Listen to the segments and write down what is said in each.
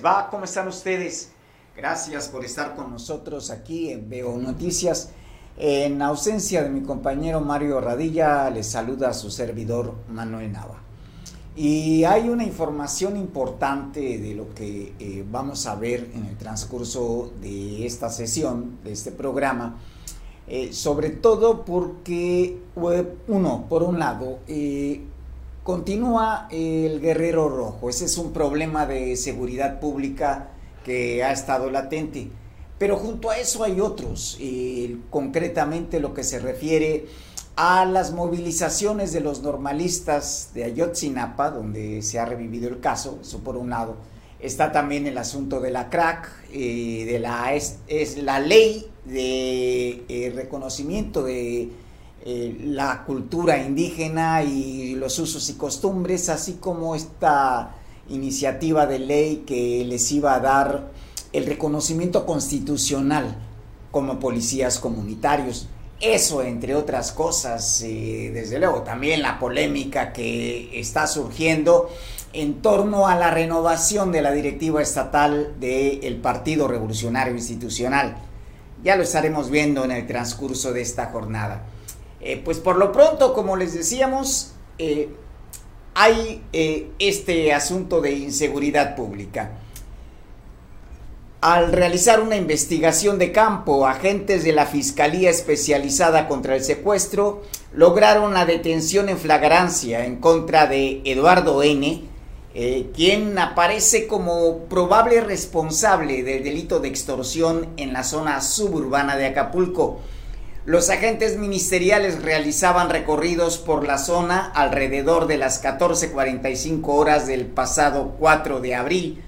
va? ¿Cómo están ustedes? Gracias por estar con nosotros aquí en Veo Noticias. En ausencia de mi compañero Mario Radilla, les saluda su servidor Manuel Nava. Y hay una información importante de lo que eh, vamos a ver en el transcurso de esta sesión, de este programa, eh, sobre todo porque, uno, por un lado, eh, continúa el Guerrero Rojo. Ese es un problema de seguridad pública que ha estado latente. Pero junto a eso hay otros, concretamente lo que se refiere a las movilizaciones de los normalistas de Ayotzinapa, donde se ha revivido el caso, eso por un lado. Está también el asunto de la crack, eh, de la, es, la ley de eh, reconocimiento de eh, la cultura indígena y los usos y costumbres, así como esta iniciativa de ley que les iba a dar el reconocimiento constitucional como policías comunitarios. Eso, entre otras cosas, eh, desde luego, también la polémica que está surgiendo en torno a la renovación de la directiva estatal del Partido Revolucionario Institucional. Ya lo estaremos viendo en el transcurso de esta jornada. Eh, pues por lo pronto, como les decíamos, eh, hay este asunto de inseguridad pública. Al realizar una investigación de campo, agentes de la Fiscalía Especializada contra el Secuestro lograron la detención en flagrancia en contra de Eduardo N., eh, quien aparece como probable responsable del delito de extorsión en la zona suburbana de Acapulco. Los agentes ministeriales realizaban recorridos por la zona alrededor de las 14.45 horas del pasado 4 de abril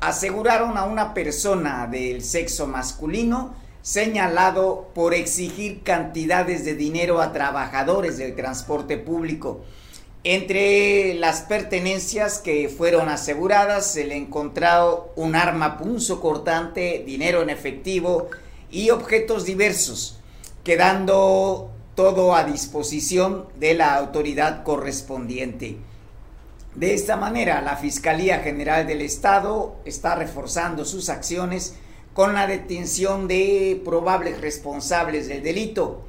aseguraron a una persona del sexo masculino señalado por exigir cantidades de dinero a trabajadores del transporte público. Entre las pertenencias que fueron aseguradas se le encontrado un arma punzo cortante, dinero en efectivo y objetos diversos, quedando todo a disposición de la autoridad correspondiente. De esta manera, la Fiscalía General del Estado está reforzando sus acciones con la detención de probables responsables del delito.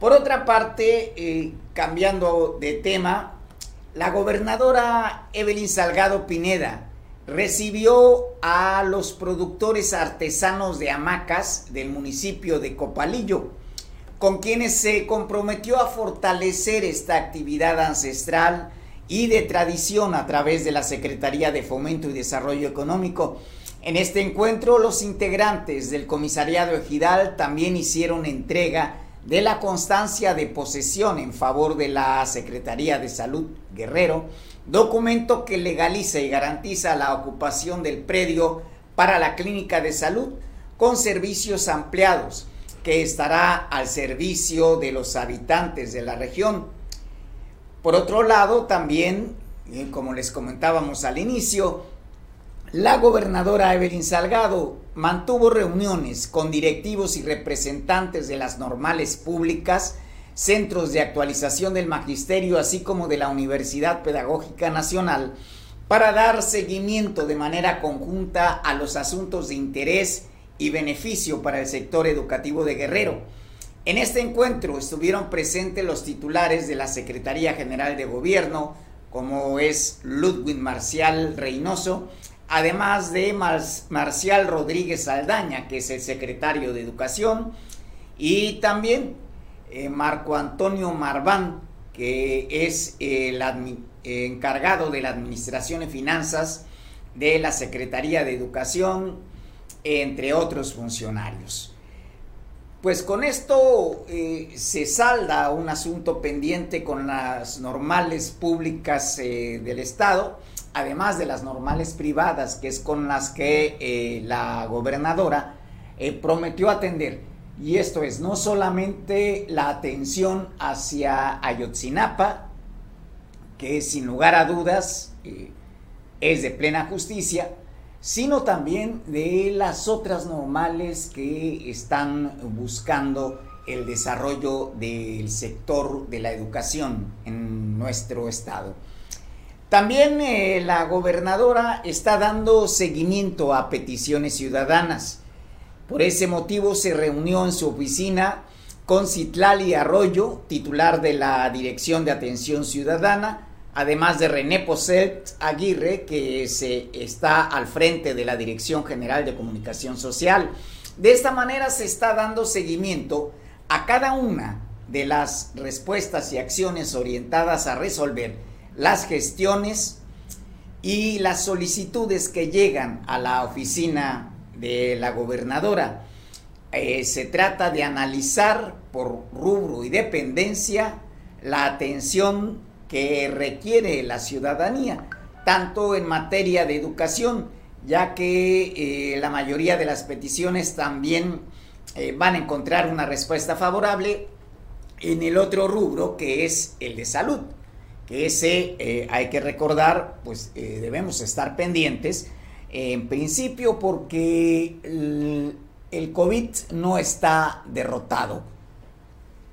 Por otra parte, eh, cambiando de tema, la gobernadora Evelyn Salgado Pineda recibió a los productores artesanos de hamacas del municipio de Copalillo, con quienes se comprometió a fortalecer esta actividad ancestral y de tradición a través de la Secretaría de Fomento y Desarrollo Económico. En este encuentro, los integrantes del Comisariado Ejidal también hicieron entrega de la constancia de posesión en favor de la Secretaría de Salud Guerrero, documento que legaliza y garantiza la ocupación del predio para la clínica de salud con servicios ampliados que estará al servicio de los habitantes de la región. Por otro lado, también, eh, como les comentábamos al inicio, la gobernadora Evelyn Salgado mantuvo reuniones con directivos y representantes de las normales públicas, centros de actualización del magisterio, así como de la Universidad Pedagógica Nacional, para dar seguimiento de manera conjunta a los asuntos de interés y beneficio para el sector educativo de Guerrero. En este encuentro estuvieron presentes los titulares de la Secretaría General de Gobierno, como es Ludwig Marcial Reynoso, además de Marcial Rodríguez Aldaña, que es el secretario de Educación, y también eh, Marco Antonio Marván, que es el encargado de la Administración y Finanzas de la Secretaría de Educación, entre otros funcionarios. Pues con esto eh, se salda un asunto pendiente con las normales públicas eh, del Estado, además de las normales privadas, que es con las que eh, la gobernadora prometió atender. Y esto es no solamente la atención hacia Ayotzinapa, que sin lugar a dudas es de plena justicia, sino también de las otras normales que están buscando el desarrollo del sector de la educación en nuestro estado. También eh, la gobernadora está dando seguimiento a peticiones ciudadanas. Por ese motivo se reunió en su oficina con Citlali Arroyo, titular de la Dirección de Atención Ciudadana, además de René Poset Aguirre, que se está al frente de la Dirección General de Comunicación Social. De esta manera se está dando seguimiento a cada una de las respuestas y acciones orientadas a resolver las gestiones y las solicitudes que llegan a la oficina de la gobernadora. Eh, se trata de analizar por rubro y dependencia la atención que requiere la ciudadanía, tanto en materia de educación, ya que eh, la mayoría de las peticiones también eh, van a encontrar una respuesta favorable en el otro rubro que es el de salud que ese eh, hay que recordar, pues debemos estar pendientes, en principio porque el, COVID no está derrotado,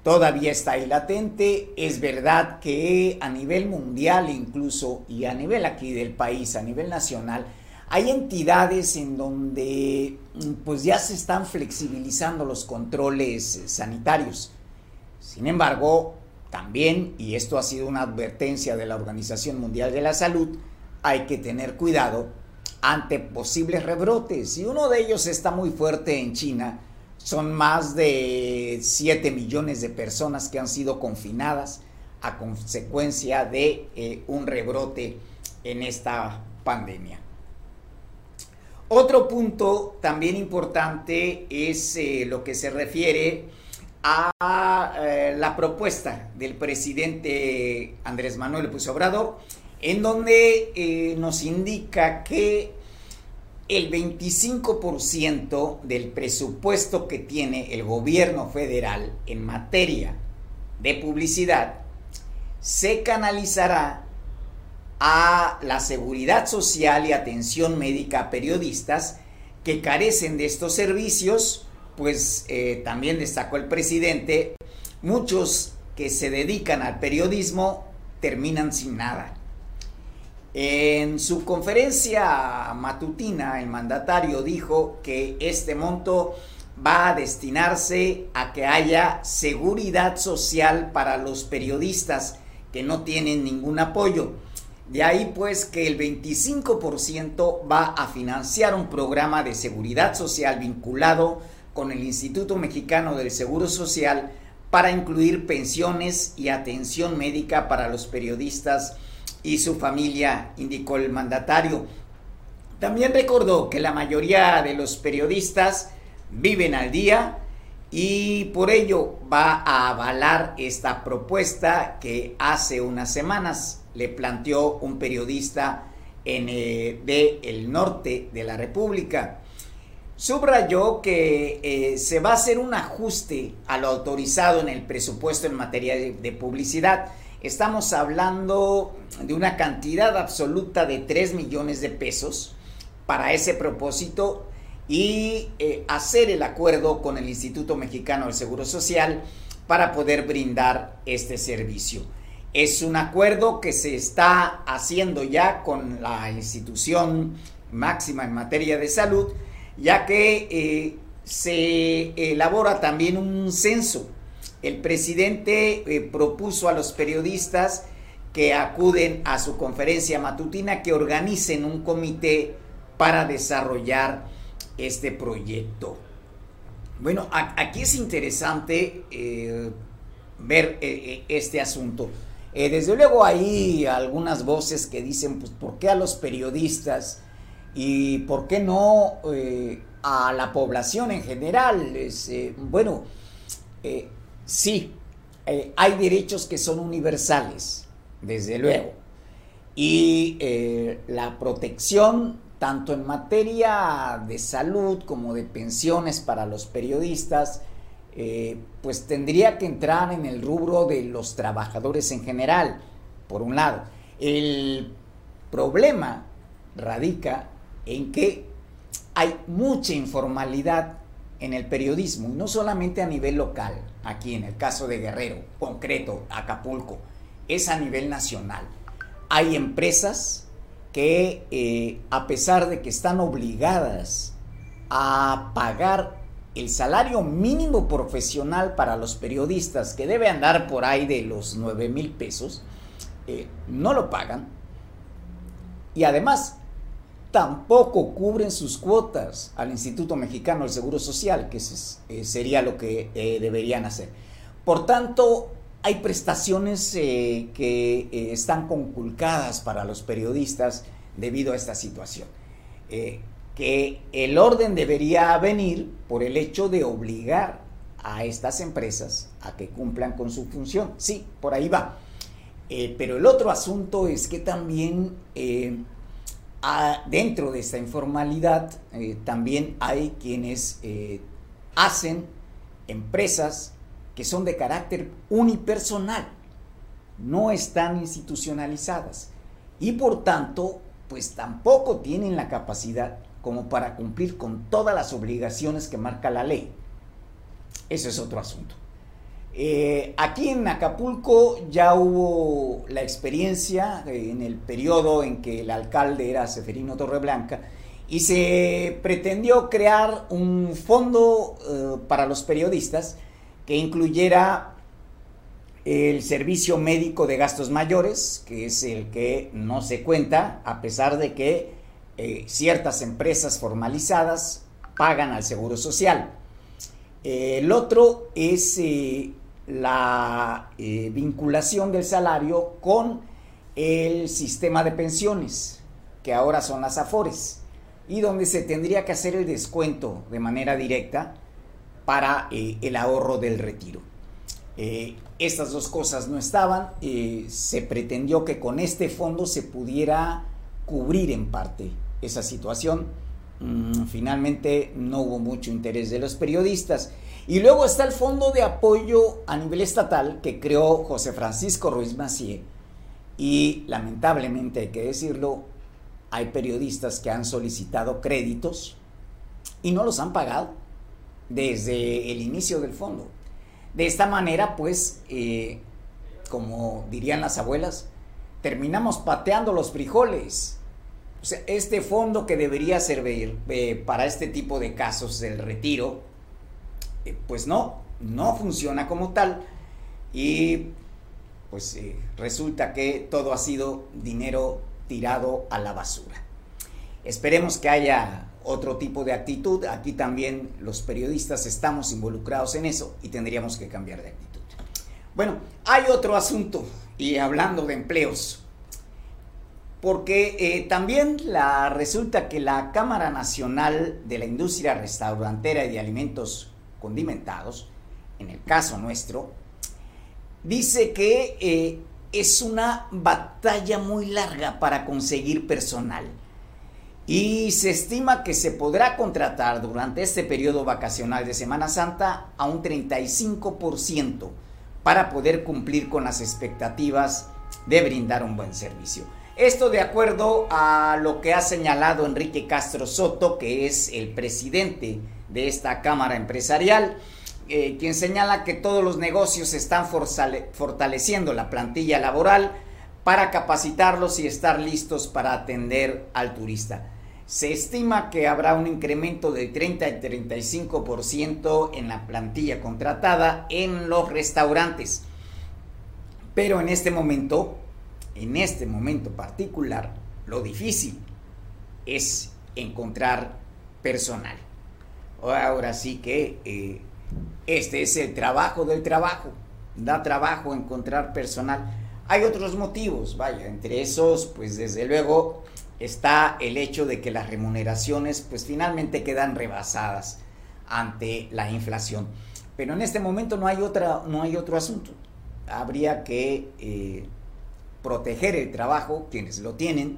todavía está ahí latente, es verdad que a nivel mundial incluso y a nivel aquí del país, a nivel nacional, hay entidades en donde pues ya se están flexibilizando los controles sanitarios. Sin embargo, también, y esto ha sido una advertencia de la Organización Mundial de la Salud, hay que tener cuidado ante posibles rebrotes. Y uno de ellos está muy fuerte en China. Son más de 7 millones de personas que han sido confinadas a consecuencia de eh, un rebrote en esta pandemia. Otro punto también importante es eh, lo que se refiere a eh, la propuesta del presidente Andrés Manuel López Obrador, en donde nos indica que el 25% del presupuesto que tiene el gobierno federal en materia de publicidad se canalizará a la seguridad social y atención médica a periodistas que carecen de estos servicios pues eh, también destacó el presidente, muchos que se dedican al periodismo terminan sin nada. En su conferencia matutina, el mandatario dijo que este monto va a destinarse a que haya seguridad social para los periodistas que no tienen ningún apoyo. De ahí pues que el 25% va a financiar un programa de seguridad social vinculado con el Instituto Mexicano del Seguro Social para incluir pensiones y atención médica para los periodistas y su familia, indicó el mandatario. También recordó que la mayoría de los periodistas viven al día y por ello va a avalar esta propuesta que hace unas semanas le planteó un periodista en, eh, el norte de la República. Subrayó que eh, se va a hacer un ajuste a lo autorizado en el presupuesto en materia de, publicidad. Estamos hablando de una cantidad absoluta de 3 millones de pesos para ese propósito y eh, hacer el acuerdo con el Instituto Mexicano del Seguro Social para poder brindar este servicio. Es un acuerdo que se está haciendo ya con la institución máxima en materia de salud ya que eh, se elabora también un censo. El presidente eh, propuso a los periodistas que acuden a su conferencia matutina que organicen un comité para desarrollar este proyecto. Bueno, aquí es interesante eh, ver este asunto. desde luego hay algunas voces que dicen, pues, ¿por qué a los periodistas y por qué no eh, a la población en general. Eh, bueno, eh, sí, hay derechos que son universales, desde luego, y la protección tanto en materia de salud como de pensiones para los periodistas, pues tendría que entrar en el rubro de los trabajadores en general, por un lado. El problema radica en que hay mucha informalidad en el periodismo, y no solamente a nivel local, aquí en el caso de Guerrero, concreto, Acapulco, es a nivel nacional. hay empresas que eh, a pesar de que están obligadas a pagar el salario mínimo profesional para los periodistas, que debe andar por ahí de los 9 mil pesos, eh, no lo pagan. Y además, tampoco cubren sus cuotas al Instituto Mexicano del Seguro Social, que eh, sería lo que eh, deberían hacer. Por tanto, hay prestaciones que están conculcadas para los periodistas debido a esta situación que el orden debería venir por el hecho de obligar a estas empresas a que cumplan con su función. Sí, por ahí va. Eh, pero el otro asunto es que también eh, dentro de esta informalidad eh, también hay quienes hacen empresas que son de carácter unipersonal, no están institucionalizadas y por tanto pues tampoco tienen la capacidad como para cumplir con todas las obligaciones que marca la ley. Ese es otro asunto. Eh, aquí en Acapulco ya hubo la experiencia eh, en el periodo en que el alcalde era Seferino Torreblanca y se pretendió crear un fondo eh, para los periodistas que incluyera el servicio médico de gastos mayores, que es el que no se cuenta, a pesar de que ciertas empresas formalizadas pagan al Seguro Social. El otro es eh, la vinculación del salario con el sistema de pensiones, que ahora son las AFORES, y donde se tendría que hacer el descuento de manera directa para el ahorro del retiro. estas dos cosas no estaban, se pretendió que con este fondo se pudiera cubrir en parte esa situación. Mm, finalmente no hubo mucho interés de los periodistas. Y luego está el Fondo de Apoyo a nivel estatal que creó José Francisco Ruiz Macié. Y lamentablemente hay que decirlo, hay periodistas que han solicitado créditos y no los han pagado desde el inicio del fondo. De esta manera, pues, eh, como dirían las abuelas, terminamos pateando los frijoles este fondo que debería servir eh, para este tipo de casos del retiro, eh, pues no, no funciona como tal y pues eh, resulta que todo ha sido dinero tirado a la basura. Esperemos que haya otro tipo de actitud. Aquí también los periodistas estamos involucrados en eso y tendríamos que cambiar de actitud. Bueno, hay otro asunto y hablando de empleos, porque eh, también la, resulta que la Cámara Nacional de la Industria Restaurantera y de Alimentos Condimentados, en el caso nuestro, dice que eh, es una batalla muy larga para conseguir personal. Y se estima que se podrá contratar durante este periodo vacacional de Semana Santa a un 35% para poder cumplir con las expectativas de brindar un buen servicio. Esto de acuerdo a lo que ha señalado Enrique Castro Soto, que es el presidente de esta Cámara Empresarial, eh, quien señala que todos los negocios están fortaleciendo la plantilla laboral para capacitarlos y estar listos para atender al turista. Se estima que habrá un incremento de 30 y 35% en la plantilla contratada en los restaurantes. Pero en este momento en este momento particular, lo difícil es encontrar personal. Ahora sí que eh, este es el trabajo del trabajo. Da trabajo encontrar personal. Hay otros motivos, vaya, entre esos, pues desde luego está el hecho de que las remuneraciones pues finalmente quedan rebasadas ante la inflación. Pero en este momento no hay, otra, no hay otro asunto. Habría que eh, proteger el trabajo, quienes lo tienen,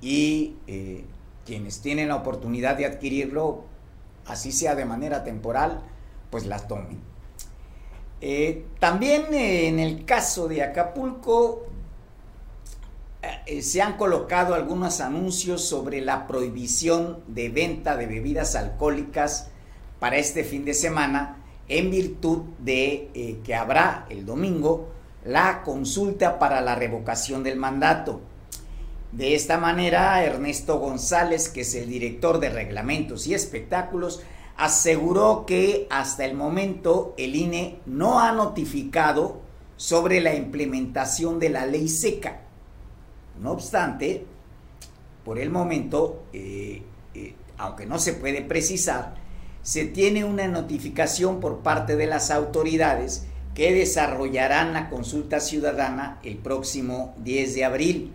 y eh, quienes tienen la oportunidad de adquirirlo, así sea de manera temporal, pues las tomen. Eh, también eh, en el caso de Acapulco se han colocado algunos anuncios sobre la prohibición de venta de bebidas alcohólicas para este fin de semana en virtud de que habrá el domingo la consulta para la revocación del mandato. De esta manera, Ernesto González, que es el director de reglamentos y espectáculos, aseguró que hasta el momento el INE no ha notificado sobre la implementación de la ley seca. No obstante, por el momento, eh, eh, aunque no se puede precisar, se tiene una notificación por parte de las autoridades que desarrollarán la consulta ciudadana el próximo 10 de abril.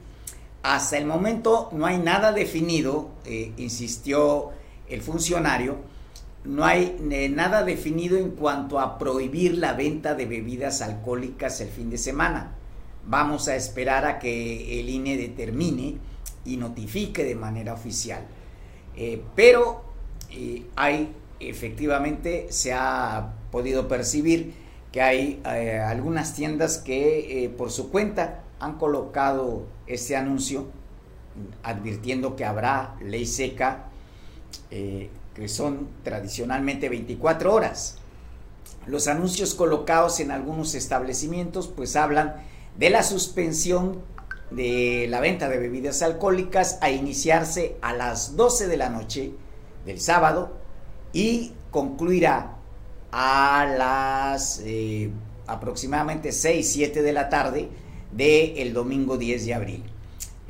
Hasta el momento no hay nada definido, eh, insistió el funcionario, no hay eh, nada definido en cuanto a prohibir la venta de bebidas alcohólicas el fin de semana. Vamos a esperar a que el INE determine y notifique de manera oficial. Eh, pero hay, efectivamente, se ha podido percibir que hay algunas tiendas que por su cuenta han colocado este anuncio advirtiendo que habrá ley seca que son tradicionalmente 24 horas. Los anuncios colocados en algunos establecimientos pues hablan de la suspensión de la venta de bebidas alcohólicas a iniciarse a las 12 de la noche del sábado y concluirá a las eh, aproximadamente 6, 7 de la tarde del el domingo 10 de abril.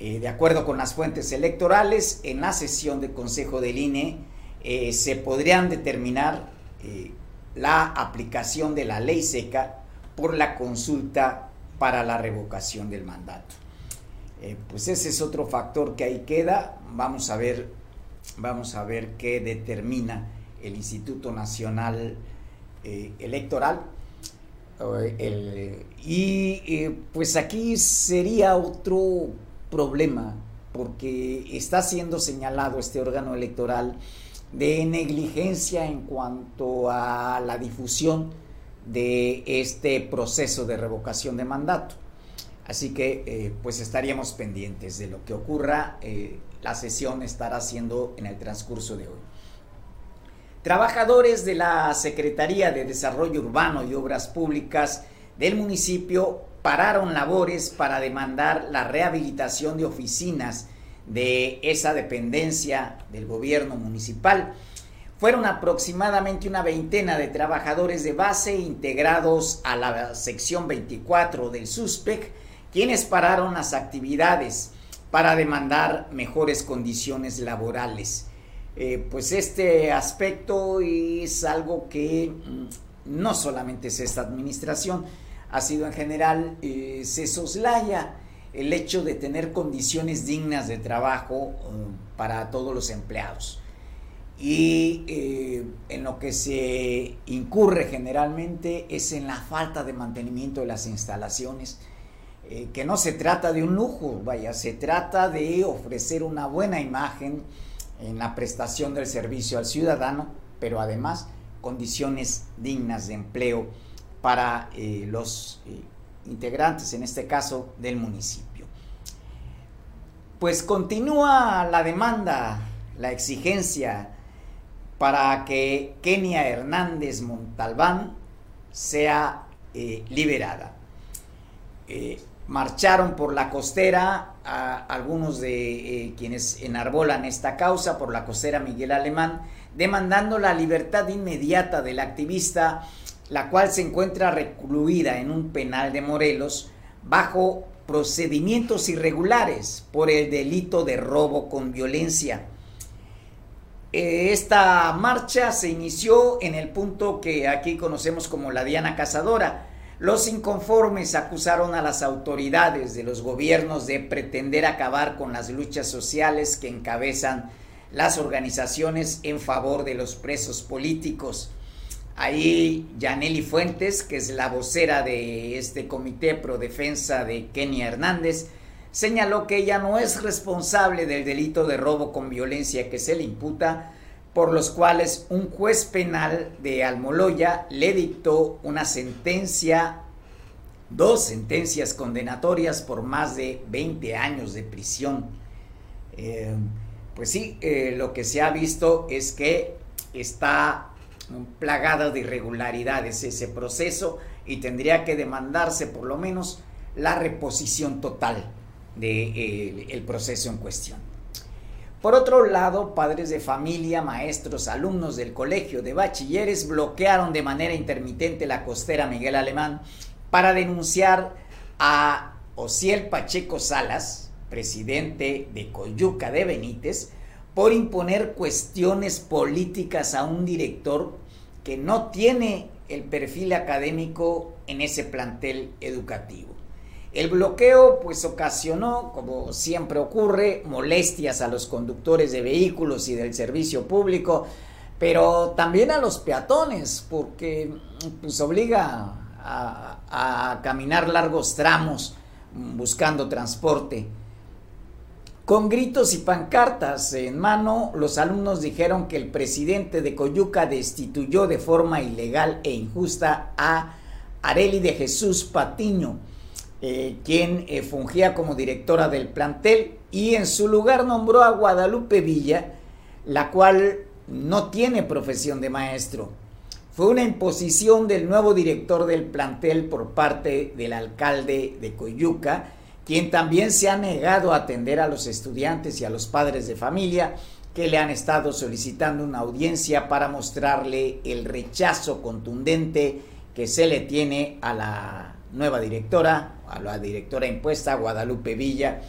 Eh, de acuerdo con las fuentes electorales, en la sesión de Consejo del INE eh, se podrían determinar eh, la aplicación de la ley seca por la consulta para la revocación del mandato. Pues ese es otro factor que ahí queda. Vamos a ver, vamos a ver qué determina el Instituto Nacional Electoral. Y pues aquí sería otro problema, porque está siendo señalado este órgano electoral de negligencia en cuanto a la difusión de este proceso de revocación de mandato. Así que eh, pues estaríamos pendientes de lo que ocurra. Eh, la sesión estará siendo en el transcurso de hoy. Trabajadores de la Secretaría de Desarrollo Urbano y Obras Públicas del municipio pararon labores para demandar la rehabilitación de oficinas de esa dependencia del gobierno municipal. Fueron aproximadamente una veintena de trabajadores de base integrados a la sección 24 del SUSPEC, quienes pararon las actividades para demandar mejores condiciones laborales. Eh, pues este aspecto es algo que mm, no solamente es esta administración, ha sido en general, eh, se soslaya el hecho de tener condiciones dignas de trabajo um, para todos los empleados. Y eh, en lo que se incurre generalmente es en la falta de mantenimiento de las instalaciones, eh, que no se trata de un lujo, vaya, se trata de ofrecer una buena imagen en la prestación del servicio al ciudadano, pero además condiciones dignas de empleo para eh, los integrantes, en este caso del municipio. Pues continúa la demanda, la exigencia para que Kenia Hernández Montalbán sea eh, liberada. Eh, marcharon por la costera a algunos de eh, quienes enarbolan esta causa por la costera Miguel Alemán, demandando la libertad inmediata del activista la cual se encuentra recluida en un penal de Morelos bajo procedimientos irregulares por el delito de robo con violencia. Eh, esta marcha se inició en el punto que aquí conocemos como la Diana Cazadora. Los inconformes acusaron a las autoridades de los gobiernos de pretender acabar con las luchas sociales que encabezan las organizaciones en favor de los presos políticos. Ahí Yaneli Fuentes, que es la vocera de este comité pro defensa de Kenia Hernández, señaló que ella no es responsable del delito de robo con violencia que se le imputa, por los cuales un juez penal de Almoloya le dictó una sentencia, dos sentencias condenatorias por más de 20 años de prisión. Eh, pues sí, eh, lo que se ha visto es que está plagado de irregularidades ese proceso y tendría que demandarse por lo menos la reposición total del de, el proceso en cuestión. Por otro lado, padres de familia, maestros, alumnos del colegio de bachilleres bloquearon de manera intermitente la costera Miguel Alemán para denunciar a Ociel Pacheco Salas, presidente de Coyuca de Benítez, por imponer cuestiones políticas a un director que no tiene el perfil académico en ese plantel educativo. El bloqueo pues ocasionó, como siempre ocurre, molestias a los conductores de vehículos y del servicio público, pero también a los peatones, porque pues obliga a, a caminar largos tramos buscando transporte. Con gritos y pancartas en mano, los alumnos dijeron que el presidente de Coyuca destituyó de forma ilegal e injusta a Areli de Jesús Patiño, eh, quien eh, fungía como directora del plantel, y en su lugar nombró a Guadalupe Villa, la cual no tiene profesión de maestro. Fue una imposición del nuevo director del plantel por parte del alcalde de Coyuca, quien también se ha negado a atender a los estudiantes y a los padres de familia que le han estado solicitando una audiencia para mostrarle el rechazo contundente que se le tiene a la nueva directora, a la directora impuesta, Guadalupe Villa,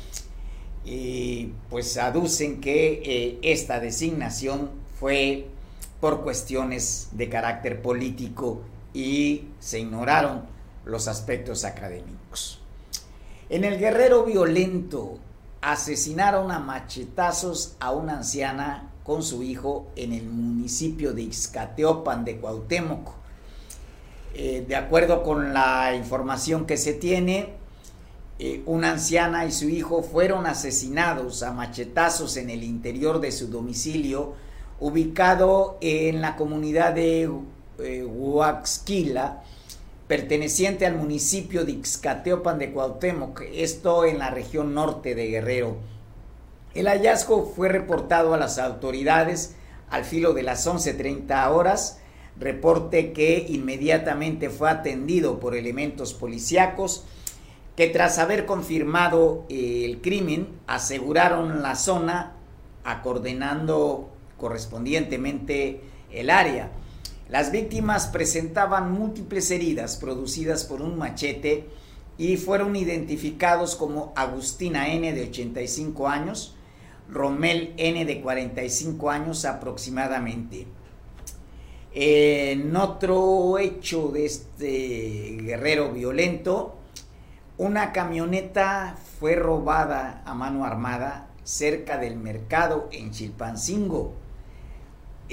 y pues aducen que eh, esta designación fue por cuestiones de carácter político y se ignoraron los aspectos académicos. En el guerrero violento asesinaron a machetazos a una anciana con su hijo en el municipio de Ixcateopan de Cuauhtémoc. Eh, de acuerdo con la información que se tiene, eh, una anciana y su hijo fueron asesinados a machetazos en el interior de su domicilio, ubicado en la comunidad de eh, Huaxquila, perteneciente al municipio de Ixcateopan de Cuauhtémoc, esto en la región norte de Guerrero. El hallazgo fue reportado a las autoridades al filo de las 11.30 horas, reporte que inmediatamente fue atendido por elementos policíacos que tras haber confirmado el crimen aseguraron la zona acordonando correspondientemente el área. Las víctimas presentaban múltiples heridas producidas por un machete y fueron identificados como Agustina N de 85 años, Romel N de 45 años aproximadamente. En otro hecho de este guerrero violento, una camioneta fue robada a mano armada cerca del mercado en Chilpancingo.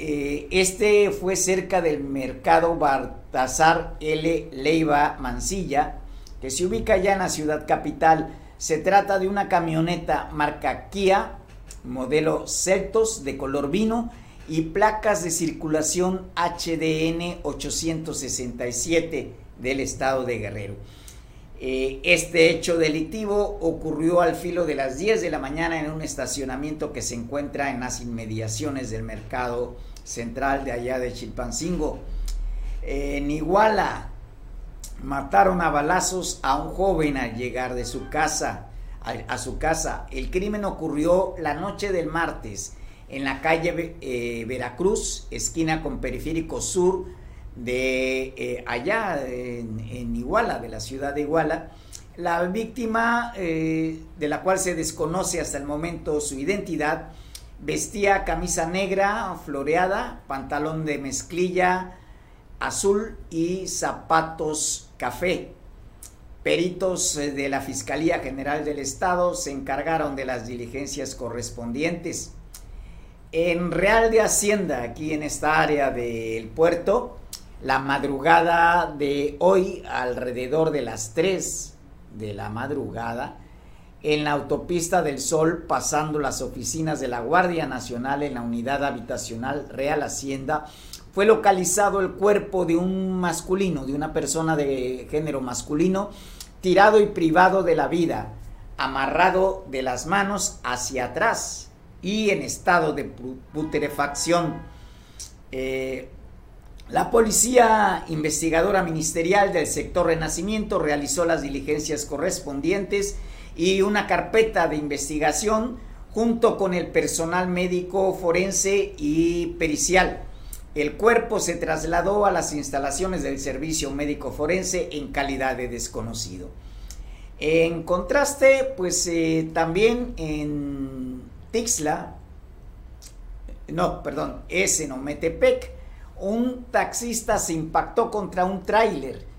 Eh, este fue cerca del mercado Baltasar L. Leiva Mansilla, que se ubica ya en la ciudad capital. Se trata de una camioneta marca Kia, modelo Celtos de color vino y placas de circulación HDN 867 del estado de Guerrero. Eh, este hecho delictivo ocurrió al filo de las 10 de la mañana en un estacionamiento que se encuentra en las inmediaciones del mercado central de allá de Chilpancingo. En Iguala mataron a balazos a un joven al llegar de su casa, a, su casa. El crimen ocurrió la noche del martes en la calle eh, Veracruz, esquina con Periférico Sur, de eh, allá en, Iguala, de la ciudad de Iguala. La víctima, eh, de la cual se desconoce hasta el momento su identidad, vestía camisa negra floreada, pantalón de mezclilla azul y zapatos café. Peritos eh, de la Fiscalía General del Estado se encargaron de las diligencias correspondientes. En Real de Hacienda, aquí en esta área del puerto, la madrugada de hoy, alrededor de las 3 de la madrugada, en la autopista del Sol, pasando las oficinas de la Guardia Nacional en la unidad habitacional Real Hacienda, fue localizado el cuerpo de un masculino, de una persona de género masculino, tirado y privado de la vida, amarrado de las manos hacia atrás y en estado de putrefacción. Eh, La Policía Investigadora Ministerial del Sector Renacimiento realizó las diligencias correspondientes y una carpeta de investigación junto con el personal médico forense y pericial. El cuerpo se trasladó a las instalaciones del Servicio Médico Forense en calidad de desconocido. En contraste, pues eh, también en Tixla, no, perdón, es en Ometepec, un taxista se impactó contra un tráiler.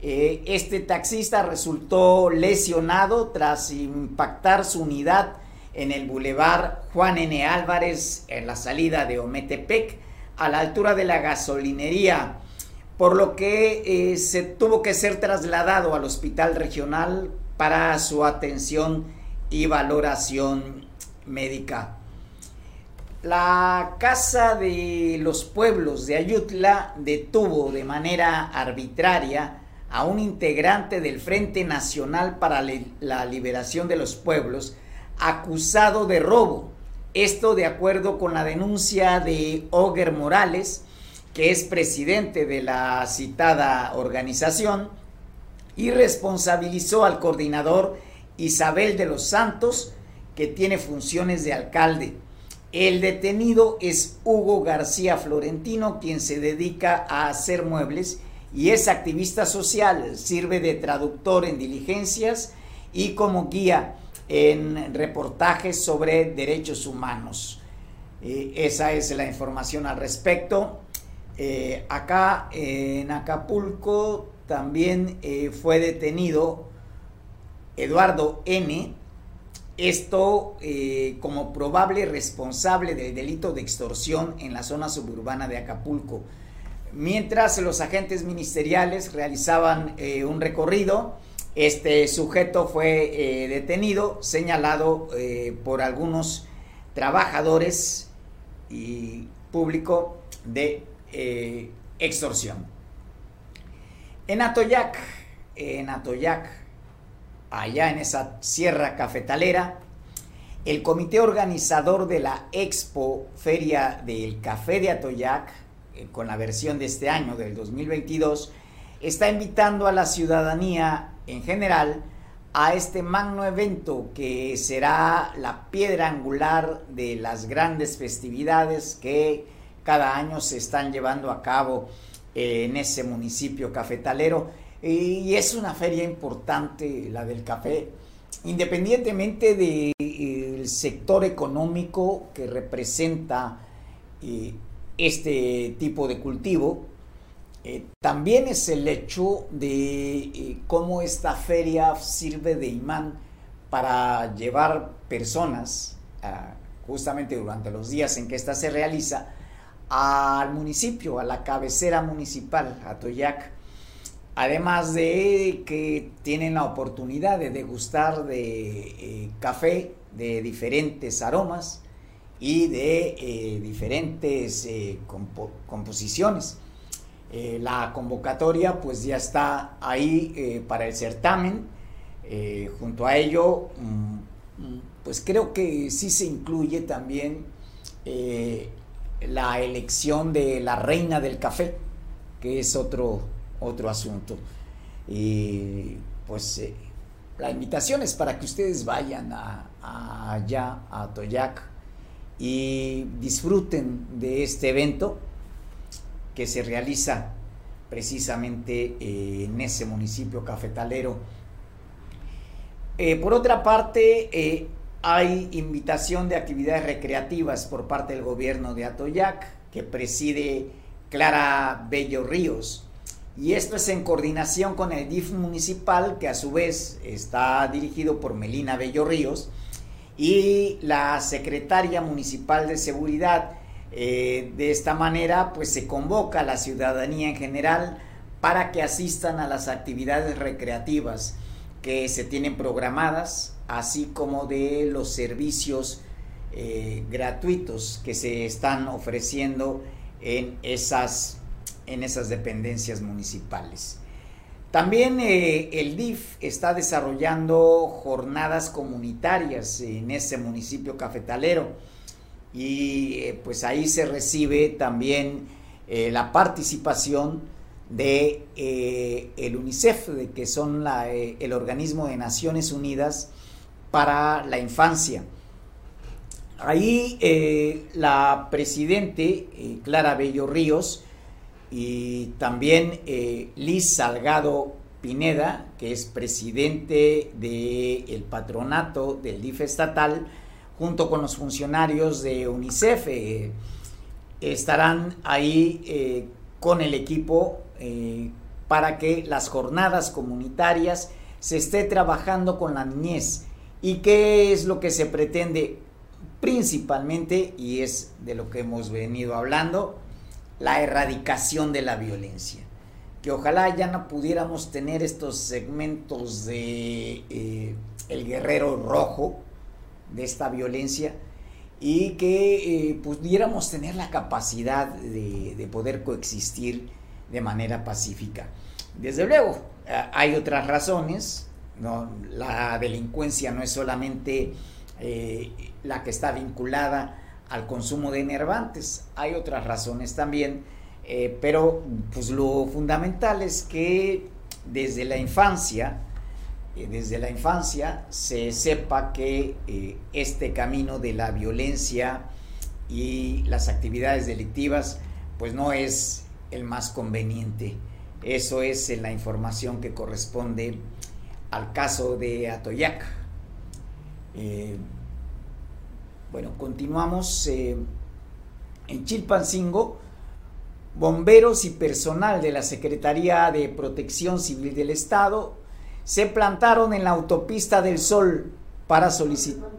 Eh, este taxista resultó lesionado tras impactar su unidad en el bulevar Juan N. Álvarez, en la salida de Ometepec, a la altura de la gasolinería, por lo que eh, se tuvo que ser trasladado al hospital regional para su atención y valoración médica. La Casa de los Pueblos de Ayutla detuvo de manera arbitraria a un integrante del Frente Nacional para la Liberación de los Pueblos acusado de robo. Esto de acuerdo con la denuncia de Oger Morales, que es presidente de la citada organización, y responsabilizó al coordinador Isabel de los Santos, que tiene funciones de alcalde. El detenido es Hugo García Florentino, quien se dedica a hacer muebles y es activista social, sirve de traductor en diligencias y como guía en reportajes sobre derechos humanos. Eh, esa es la información al respecto. Eh, acá en Acapulco también eh, fue detenido Eduardo N. Esto como probable responsable del delito de extorsión en la zona suburbana de Acapulco. Mientras los agentes ministeriales realizaban un recorrido, este sujeto fue eh, detenido, señalado eh, por algunos trabajadores y público de eh, extorsión. En Atoyac, en Atoyac, allá en esa sierra cafetalera, el comité organizador de la Expo Feria del Café de Atoyac, con la versión de este año, del 2022, está invitando a la ciudadanía en general a este magno evento que será la piedra angular de las grandes festividades que cada año se están llevando a cabo en ese municipio cafetalero. Y es una feria importante la del café, independientemente del sector económico que representa eh, este tipo de cultivo, eh, también es el hecho de eh, cómo esta feria sirve de imán para llevar personas, justamente durante los días en que esta se realiza, al municipio, a la cabecera municipal, a Toyac. Además de que tienen la oportunidad de degustar de eh, café de diferentes aromas y de diferentes composiciones. Eh, la convocatoria pues ya está ahí eh, para el certamen. Eh, junto a ello, mm, pues creo que sí se incluye también la elección de la reina del café, que es otro, otro asunto. Y pues la invitación es para que ustedes vayan allá a Toyac y disfruten de este evento que se realiza precisamente eh, en ese municipio cafetalero. Eh, por otra parte, eh, hay invitación de actividades recreativas por parte del gobierno de Atoyac, que preside Clara Bello Ríos. Y esto es en coordinación con el DIF municipal, que a su vez está dirigido por Melina Bello Ríos, y la secretaria municipal de seguridad, eh, de esta manera, pues se convoca a la ciudadanía en general para que asistan a las actividades recreativas que se tienen programadas, así como de los servicios eh, gratuitos que se están ofreciendo en esas, en esas dependencias municipales. También eh, el DIF está desarrollando jornadas comunitarias en ese municipio cafetalero y eh, pues ahí se recibe también eh, la participación de el UNICEF, de que son el organismo de Naciones Unidas para la infancia. Ahí la presidente Clara Bello Ríos y también Liz Salgado Pineda, que es presidente del patronato del DIF estatal, junto con los funcionarios de UNICEF, eh, estarán ahí eh, con el equipo eh, para que las jornadas comunitarias se esté trabajando con la niñez. ¿Y qué es lo que se pretende? Principalmente, y es de lo que hemos venido hablando, la erradicación de la violencia que ojalá ya no pudiéramos tener estos segmentos de eh, el guerrero rojo de esta violencia y que eh, pudiéramos tener la capacidad de, poder coexistir de manera pacífica. Desde luego, eh, hay otras razones, ¿no? la delincuencia no es solamente la que está vinculada al consumo de enervantes, hay otras razones también eh, pero pues lo fundamental es que desde la infancia, eh, desde la infancia se sepa que eh, este camino de la violencia y las actividades delictivas pues no es el más conveniente. Eso es la información que corresponde al caso de Atoyac. Bueno, continuamos en Chilpancingo bomberos y personal de la Secretaría de Protección Civil del Estado se plantaron en la autopista del Sol para solicitar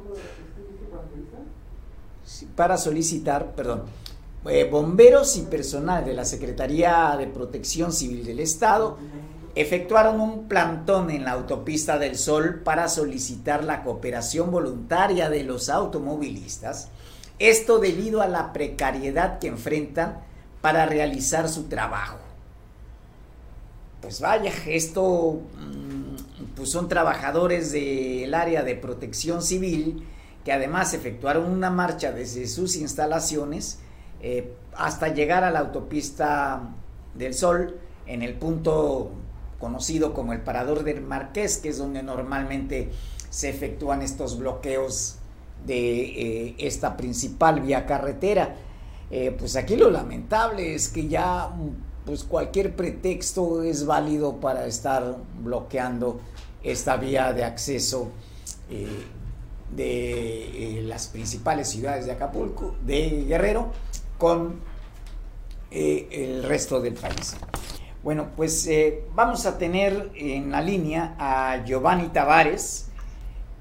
para solicitar, perdón, eh, bomberos y personal de la Secretaría de Protección Civil del Estado efectuaron un plantón en la autopista del Sol para solicitar la cooperación voluntaria de los automovilistas, esto debido a la precariedad que enfrentan para realizar su trabajo. Pues vaya, esto mm, pues son trabajadores del área de protección civil que además efectuaron una marcha desde sus instalaciones eh, hasta llegar a la autopista del Sol en el punto conocido como el Parador del Marqués, que es donde normalmente se efectúan estos bloqueos de eh, esta principal vía carretera. Eh, pues aquí lo lamentable es que ya pues cualquier pretexto es válido para estar bloqueando esta vía de acceso eh, de las principales ciudades de Acapulco, de Guerrero, con el resto del país. Bueno, pues vamos a tener en la línea a Giovanni Tavares,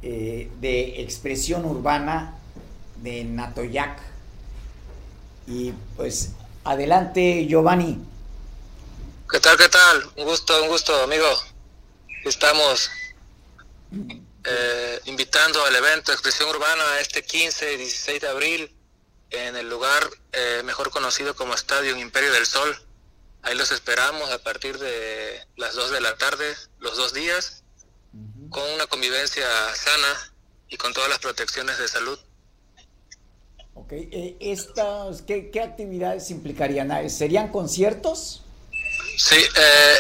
de Expresión Urbana de Natoyac, y pues adelante Giovanni. ¿Qué tal, qué tal? Un gusto, un gusto, amigo. Estamos eh, invitando al evento Expresión Urbana este 15 y 16 de abril en el lugar eh, mejor conocido como Estadio Imperio del Sol. Ahí los esperamos a partir de las 2 de la tarde, los dos días, con una convivencia sana y con todas las protecciones de salud. Ok, eh, estas, ¿qué, actividades implicarían? ¿Serían conciertos? Sí, eh,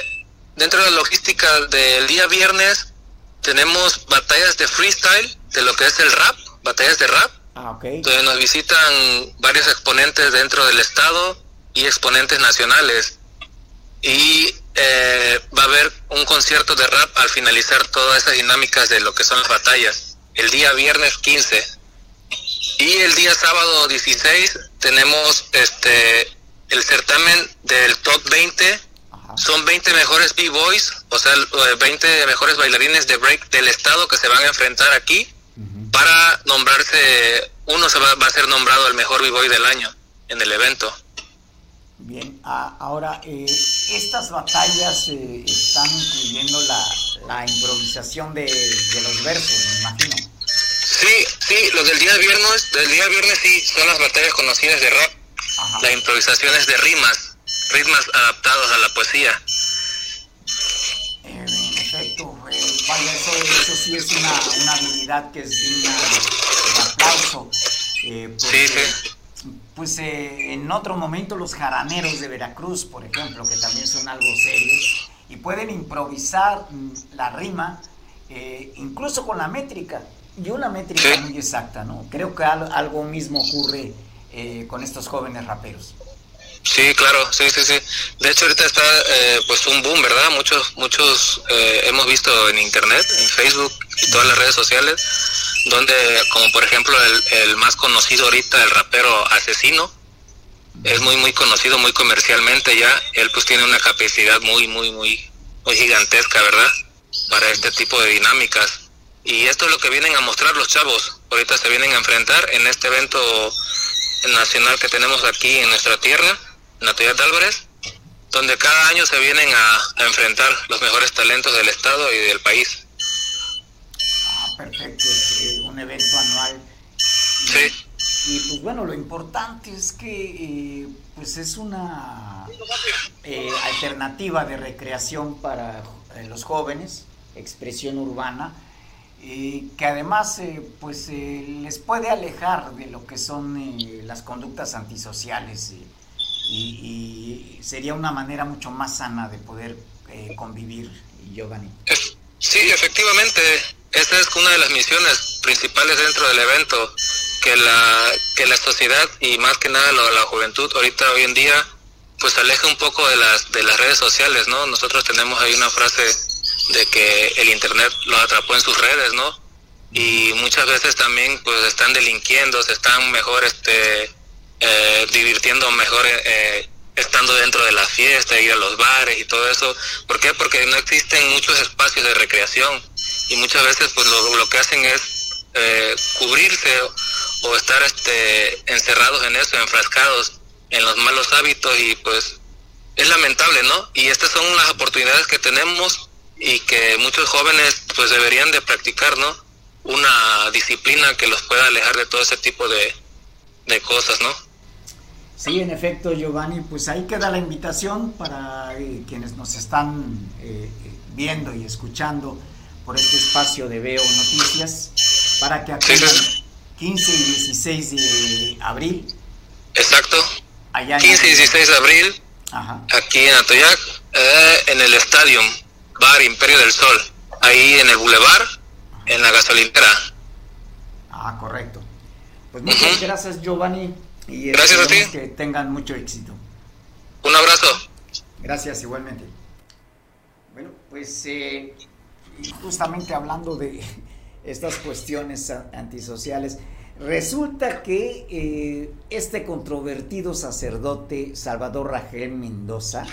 dentro de la logística del día viernes tenemos batallas de freestyle, de lo que es el rap, batallas de rap. Ah, okay. Donde nos visitan varios exponentes dentro del estado y exponentes nacionales. Y eh, va a haber un concierto de rap al finalizar todas esas dinámicas de lo que son las batallas. El día viernes 15 y el día sábado 16 tenemos este el certamen del top 20. Son 20 mejores B-boys, o sea, 20 mejores bailarines de break del estado que se van a enfrentar aquí para nombrarse, uno se va, a ser nombrado el mejor B-boy del año en el evento. Bien, ahora, eh, estas batallas eh, están incluyendo la, la improvisación de, de los versos, me imagino. Sí, sí, los del día viernes, del día viernes sí, son las batallas conocidas de rap, las improvisaciones de rimas, ritmos adaptados a la poesía. Eh, en efecto, eh, vaya, eso, sí es una, una, habilidad que es digna de aplauso. Eh, sí, sí. Pues eh, en otro momento los jaraneros de Veracruz, por ejemplo, que también son algo serios, y pueden improvisar la rima, eh, incluso con la métrica, y una métrica muy exacta, ¿no? Creo que algo mismo ocurre eh, con estos jóvenes raperos. Sí, claro, sí, sí, sí. De hecho, ahorita está eh, pues un boom, ¿verdad? Muchos, muchos eh, hemos visto en internet, en Facebook y todas las redes sociales, donde, como por ejemplo el, más conocido ahorita, el rapero Asesino, es muy, muy conocido, muy comercialmente ya. Él pues tiene una capacidad muy, muy, muy, muy gigantesca, ¿verdad? Para este tipo de dinámicas. Y esto es lo que vienen a mostrar los chavos. Ahorita se vienen a enfrentar en este evento nacional que tenemos aquí en nuestra tierra Natalia Álvarez, donde cada año se vienen a, enfrentar los mejores talentos del Estado y del país. Perfecto, es un evento anual. sí. Y pues bueno, lo importante es que eh, pues es una eh, alternativa de recreación para eh, los jóvenes, expresión urbana, que además pues les puede alejar de lo que son las conductas antisociales y, sería una manera mucho más sana de poder convivir, Giovanni. Sí, efectivamente, esa es una de las misiones principales dentro del evento, que la, que la sociedad y más que nada la, la juventud ahorita hoy en día pues aleja un poco de las de las redes sociales, ¿no? Nosotros tenemos ahí una frase de que el internet lo atrapó en sus redes, ¿no? Y muchas veces también pues están delinquiendo, se están mejor este eh, divirtiendo mejor eh, estando dentro de la fiesta, ir a los bares y todo eso. ¿Por qué? Porque no existen muchos espacios de recreación y muchas veces pues lo, que hacen es eh, cubrirse o, estar este, encerrados en eso, enfrascados en los malos hábitos y pues es lamentable, ¿no? Y estas son las oportunidades que tenemos y que muchos jóvenes pues deberían de practicar, ¿no? Una disciplina que los pueda alejar de todo ese tipo de, de cosas, ¿no? Sí, en efecto, Giovanni, pues ahí queda la invitación para eh, quienes nos están eh, viendo y escuchando por este espacio de Veo Noticias, para que acudan 15 y 16 de abril. Exacto. 15 y 16 de abril, aquí en Atoyac, eh, en el estadio Bar Imperio del Sol, ahí en el Boulevard, en la gasolinera. Ah, correcto. Pues muchas gracias, Giovanni. Y Gracias a ti. Que tengan mucho éxito. Un abrazo. Gracias, igualmente. Bueno, pues eh, justamente hablando de estas cuestiones antisociales, resulta que eh, este controvertido sacerdote Salvador Rajel Mendoza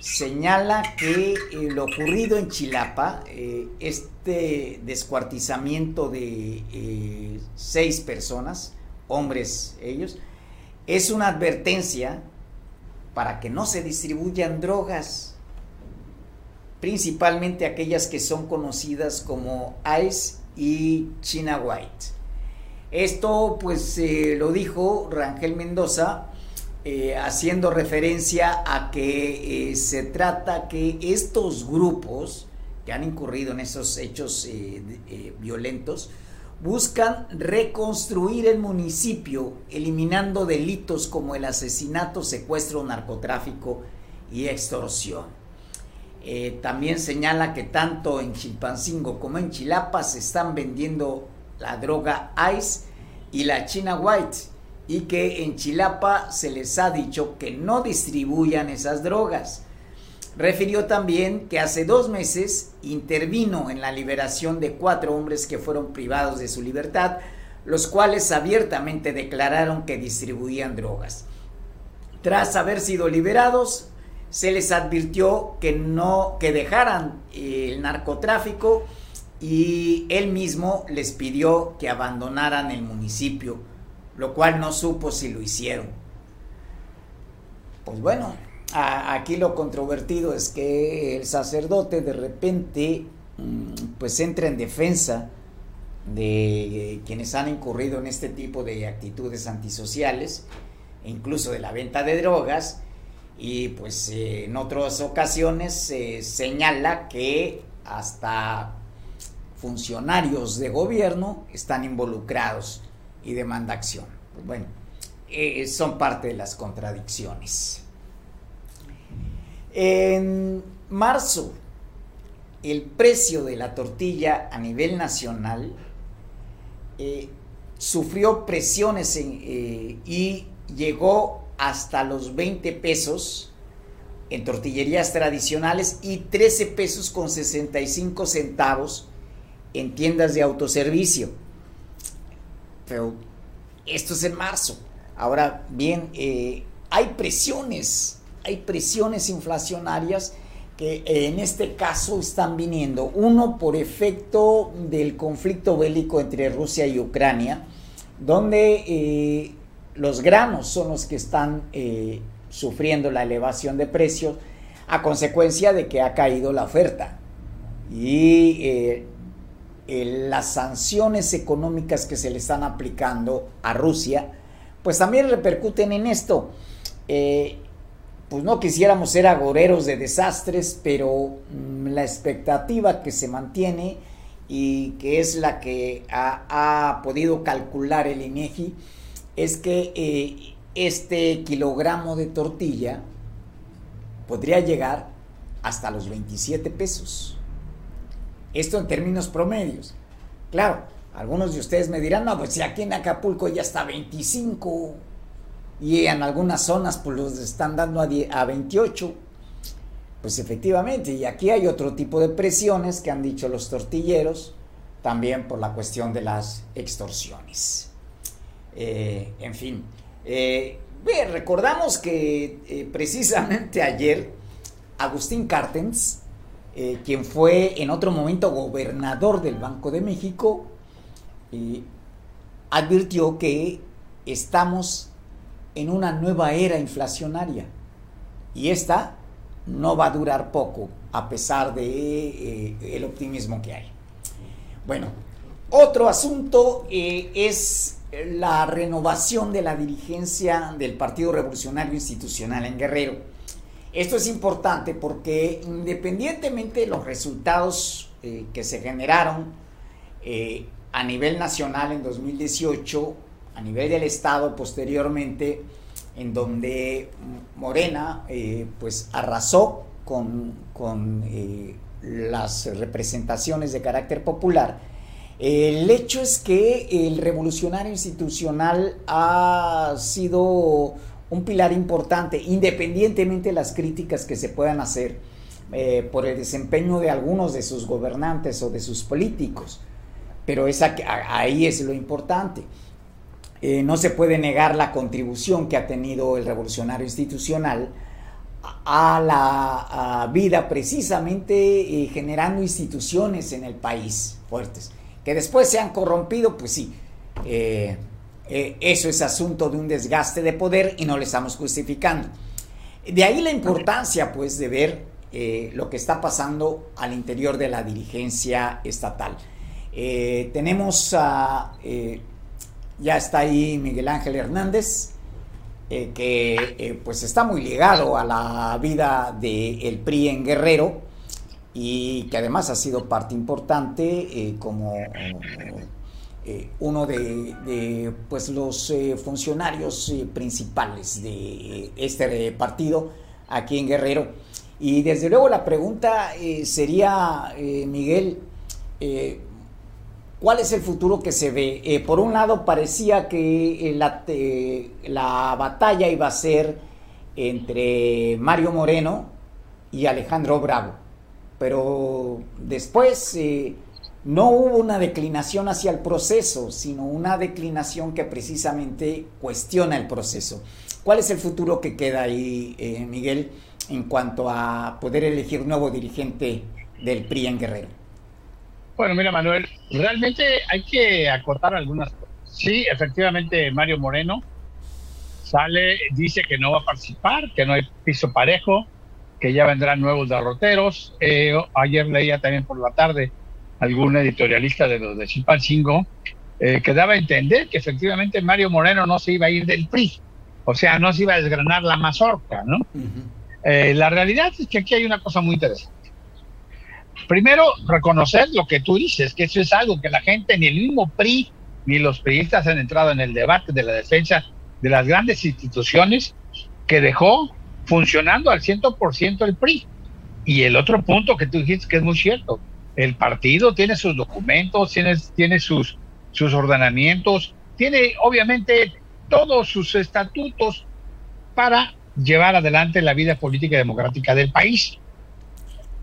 señala que eh, lo ocurrido en Chilapa, este descuartizamiento de seis personas, hombres ellos, es una advertencia para que no se distribuyan drogas, principalmente aquellas que son conocidas como Ice y China White. Esto pues eh, lo dijo Rangel Mendoza eh, haciendo referencia a que eh, se trata que estos grupos que han incurrido en esos hechos violentos buscan reconstruir el municipio eliminando delitos como el asesinato, secuestro, narcotráfico y extorsión. Eh, también señala que tanto en Chilpancingo como en Chilapa se están vendiendo la droga ICE y la China White y que en Chilapa se les ha dicho que no distribuyan esas drogas. Refirió también que hace dos meses intervino en la liberación de cuatro hombres que fueron privados de su libertad, los cuales abiertamente declararon que distribuían drogas. Tras haber sido liberados, se les advirtió que no que dejaran el narcotráfico y él mismo les pidió que abandonaran el municipio, lo cual no supo si lo hicieron. Pues bueno, aquí lo controvertido es que el sacerdote de repente mm, pues entra en defensa de quienes han incurrido en este tipo de actitudes antisociales incluso de la venta de drogas y pues eh, en otras ocasiones se señala que hasta funcionarios de gobierno están involucrados y demanda acción. Pues bueno, eh, son parte de las contradicciones. En marzo, el precio de la tortilla a nivel nacional eh, sufrió presiones y llegó hasta los 20 pesos en tortillerías tradicionales y 13 pesos con 65 centavos en tiendas de autoservicio. Pero esto es en marzo. Ahora bien, eh, hay presiones, hay presiones inflacionarias que en este caso están viniendo, uno por efecto del conflicto bélico entre Rusia y Ucrania, donde eh, los granos son los que están eh, sufriendo la elevación de precios a consecuencia de que ha caído la oferta. Y eh, las sanciones económicas que se le están aplicando a Rusia, pues también repercuten en esto. Eh, pues no quisiéramos ser agoreros de desastres, pero mm, la expectativa que se mantiene y que es la que ha, podido calcular el INEGI es que eh, este kilogramo de tortilla podría llegar hasta los 27 pesos. Esto en términos promedios. Claro, algunos de ustedes me dirán, no, pues si aquí en Acapulco ya está 25 y en algunas zonas pues los están dando a, a 28. Pues efectivamente, y aquí hay otro tipo de presiones que han dicho los tortilleros, también por la cuestión de las extorsiones. Eh, en fin, eh, recordamos que eh, precisamente ayer Agustín Cartens, quien fue en otro momento gobernador del Banco de México, advirtió que estamos en una nueva era inflacionaria y esta no va a durar poco a pesar de el optimismo que hay. Bueno, otro asunto es la renovación de la dirigencia del Partido Revolucionario Institucional en Guerrero. Esto es importante porque independientemente de los resultados eh, que se generaron eh, a nivel nacional en 2018, a nivel del Estado posteriormente, en donde Morena eh, pues arrasó con, con las representaciones de carácter popular, el hecho es que el revolucionario institucional ha sido un pilar importante, independientemente de las críticas que se puedan hacer eh, por el desempeño de algunos de sus gobernantes o de sus políticos. Pero ahí es lo importante. Eh, no se puede negar la contribución que ha tenido el revolucionario institucional a la vida precisamente eh, generando instituciones en el país fuertes. Que después se han corrompido, pues sí. Eh, eh, eso es asunto de un desgaste de poder y no le estamos justificando. De ahí la importancia, pues, de ver eh, lo que está pasando al interior de la dirigencia estatal. tenemos a, ya está ahí Miguel Ángel Hernández, que pues está muy ligado a la vida del PRI en Guerrero y que además ha sido parte importante eh, como eh, uno de, pues los eh, funcionarios principales de este partido aquí en Guerrero. Y desde luego la pregunta sería, Miguel, ¿cuál es el futuro que se ve? por un lado parecía que la, la batalla iba a ser entre Mario Moreno y Alejandro Bravo pero después eh, no hubo una declinación hacia el proceso, sino una declinación que precisamente cuestiona el proceso. ¿Cuál es el futuro que queda ahí, eh, Miguel, en cuanto a poder elegir nuevo dirigente del PRI en Guerrero? Bueno, mira, Manuel, realmente hay que acortar algunas cosas. Sí, efectivamente, Mario Moreno sale, dice que no va a participar, que no hay piso parejo, que ya vendrán nuevos derroteros. Eh, ayer leía también por la tarde algún editorialista de los de Chilpancingo eh, que daba a entender que efectivamente Mario Moreno no se iba a ir del PRI, o sea, no se iba a desgranar la mazorca, ¿no? Eh, la realidad es que aquí hay una cosa muy interesante. Primero, reconocer lo que tú dices, que eso es algo que la gente, ni el mismo PRI, ni los priistas han entrado en el debate de la defensa de las grandes instituciones que dejó funcionando al 100% el PRI. Y el otro punto que tú dijiste que es muy cierto, el partido tiene sus documentos, tiene, tiene sus, sus ordenamientos, tiene obviamente todos sus estatutos para llevar adelante la vida política y democrática del país.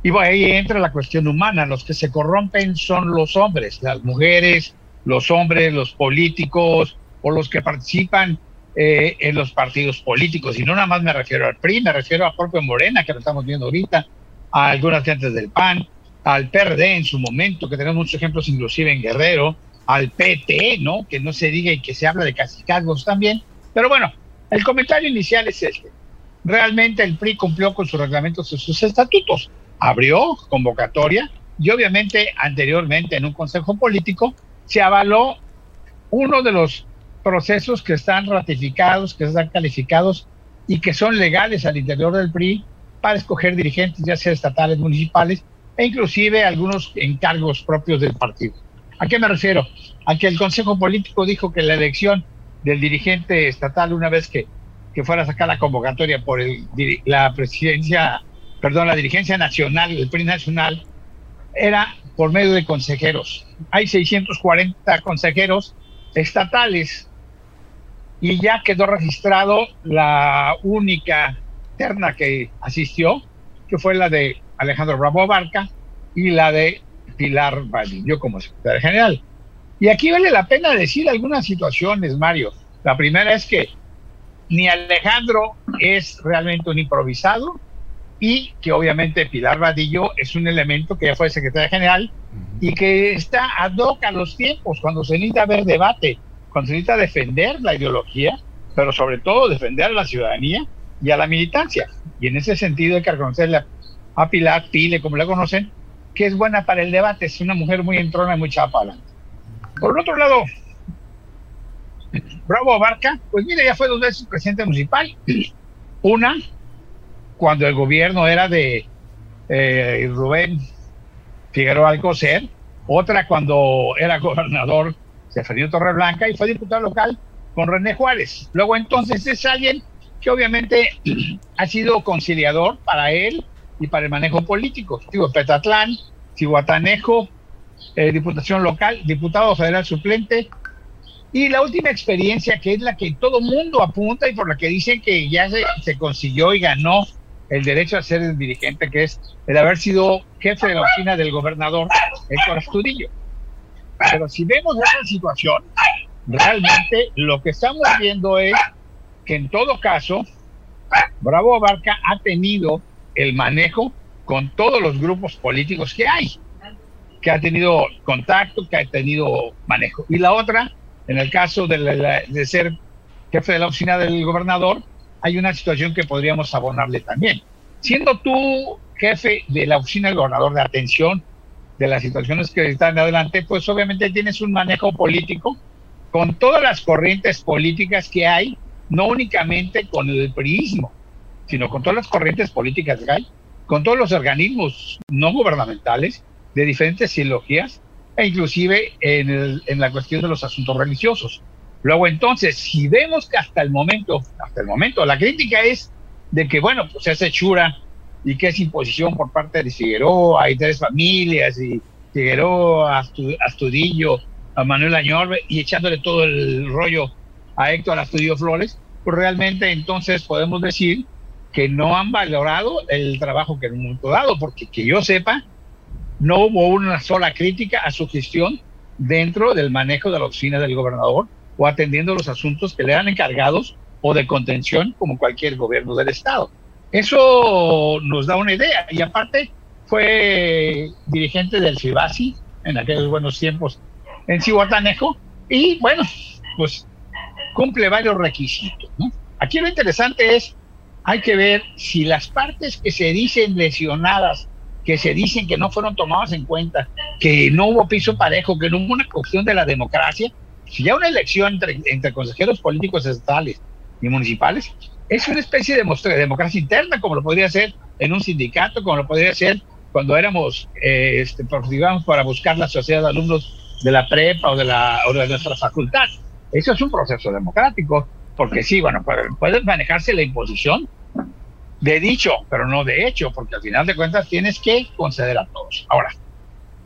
Y bueno, ahí entra la cuestión humana. Los que se corrompen son los hombres, las mujeres, los hombres, los políticos o los que participan eh, en los partidos políticos. Y no nada más me refiero al PRI, me refiero a propio Morena, que lo estamos viendo ahorita, a algunas gentes del PAN, al PRD en su momento, que tenemos muchos ejemplos inclusive en Guerrero, al PT, ¿no? Que no se diga y que se habla de casicazgos también. Pero bueno, el comentario inicial es este. Realmente el PRI cumplió con sus reglamentos y sus estatutos abrió convocatoria y obviamente anteriormente en un consejo político se avaló uno de los procesos que están ratificados, que están calificados y que son legales al interior del PRI para escoger dirigentes, ya sea estatales, municipales e inclusive algunos encargos propios del partido. ¿A qué me refiero? A que el Consejo Político dijo que la elección del dirigente estatal, una vez que, que fuera a sacar la convocatoria por el, la presidencia perdón, la dirigencia nacional, el PRI nacional, era por medio de consejeros. Hay 640 consejeros estatales y ya quedó registrado la única terna que asistió, que fue la de Alejandro Bravo Barca y la de Pilar Vadillo como secretaria general. Y aquí vale la pena decir algunas situaciones, Mario. La primera es que ni Alejandro es realmente un improvisado, y que obviamente Pilar Vadillo es un elemento que ya fue secretaria general y que está ad hoc a los tiempos, cuando se necesita ver debate, cuando se necesita defender la ideología, pero sobre todo defender a la ciudadanía y a la militancia. Y en ese sentido hay que reconocerle a Pilar, Pile, como la conocen, que es buena para el debate, es una mujer muy entrona y muy chapa Por otro lado, Bravo Barca, pues mire, ya fue dos veces presidente municipal. Una cuando el gobierno era de eh, Rubén Figueroa Alcocer, otra cuando era gobernador Seferino Torreblanca y fue diputado local con René Juárez. Luego entonces es alguien que obviamente ha sido conciliador para él y para el manejo político. Digo, Petatlán, Cihuatanejo, eh, Diputación Local, diputado federal suplente. Y la última experiencia, que es la que todo mundo apunta y por la que dicen que ya se, consiguió y ganó el derecho a ser el dirigente, que es el haber sido jefe de la oficina del gobernador Héctor Astudillo. Pero si vemos esa situación, realmente lo que estamos viendo es que en todo caso, Bravo Abarca ha tenido el manejo con todos los grupos políticos que hay, que ha tenido contacto, que ha tenido manejo. Y la otra, en el caso de, de ser jefe de la oficina del gobernador, hay una situación que podríamos abonarle también. Siendo tú jefe de la oficina del gobernador de atención de las situaciones que están adelante, pues obviamente tienes un manejo político con todas las corrientes políticas que hay, no únicamente con el priismo, sino con todas las corrientes políticas que hay, con todos los organismos no gubernamentales de diferentes ideologías e inclusive en, en la cuestión de los asuntos religiosos. Luego entonces, si vemos que hasta el momento, hasta el momento, la crítica es de que, bueno, pues se hace chura y que es imposición por parte de Figueroa, hay tres familias, y Figueroa, Astudillo, a Manuel Añorbe, y echándole todo el rollo a Héctor Astudillo Flores, pues realmente entonces podemos decir que no han valorado el trabajo que un momento dado, porque que yo sepa, no hubo una sola crítica a su gestión dentro del manejo de la oficina del gobernador o atendiendo los asuntos que le han encargados o de contención como cualquier gobierno del Estado. Eso nos da una idea y aparte fue dirigente del CIBASI en aquellos buenos tiempos en Cihuatanejo y bueno, pues cumple varios requisitos. Aquí lo interesante es, hay que ver si las partes que se dicen lesionadas, que se dicen que no fueron tomadas en cuenta, que no hubo piso parejo, que no hubo una cuestión de la democracia, si ya una elección entre, consejeros políticos estatales y municipales es una especie de, democracia interna, como lo podría ser en un sindicato, como lo podría ser cuando éramos, eh, este, digamos, para buscar la sociedad de alumnos de la prepa o de, la, o de nuestra facultad. Eso es un proceso democrático. porque sí, bueno, puede manejarse la imposición de dicho, pero no de hecho, porque al final de cuentas tienes que conceder a todos. Ahora,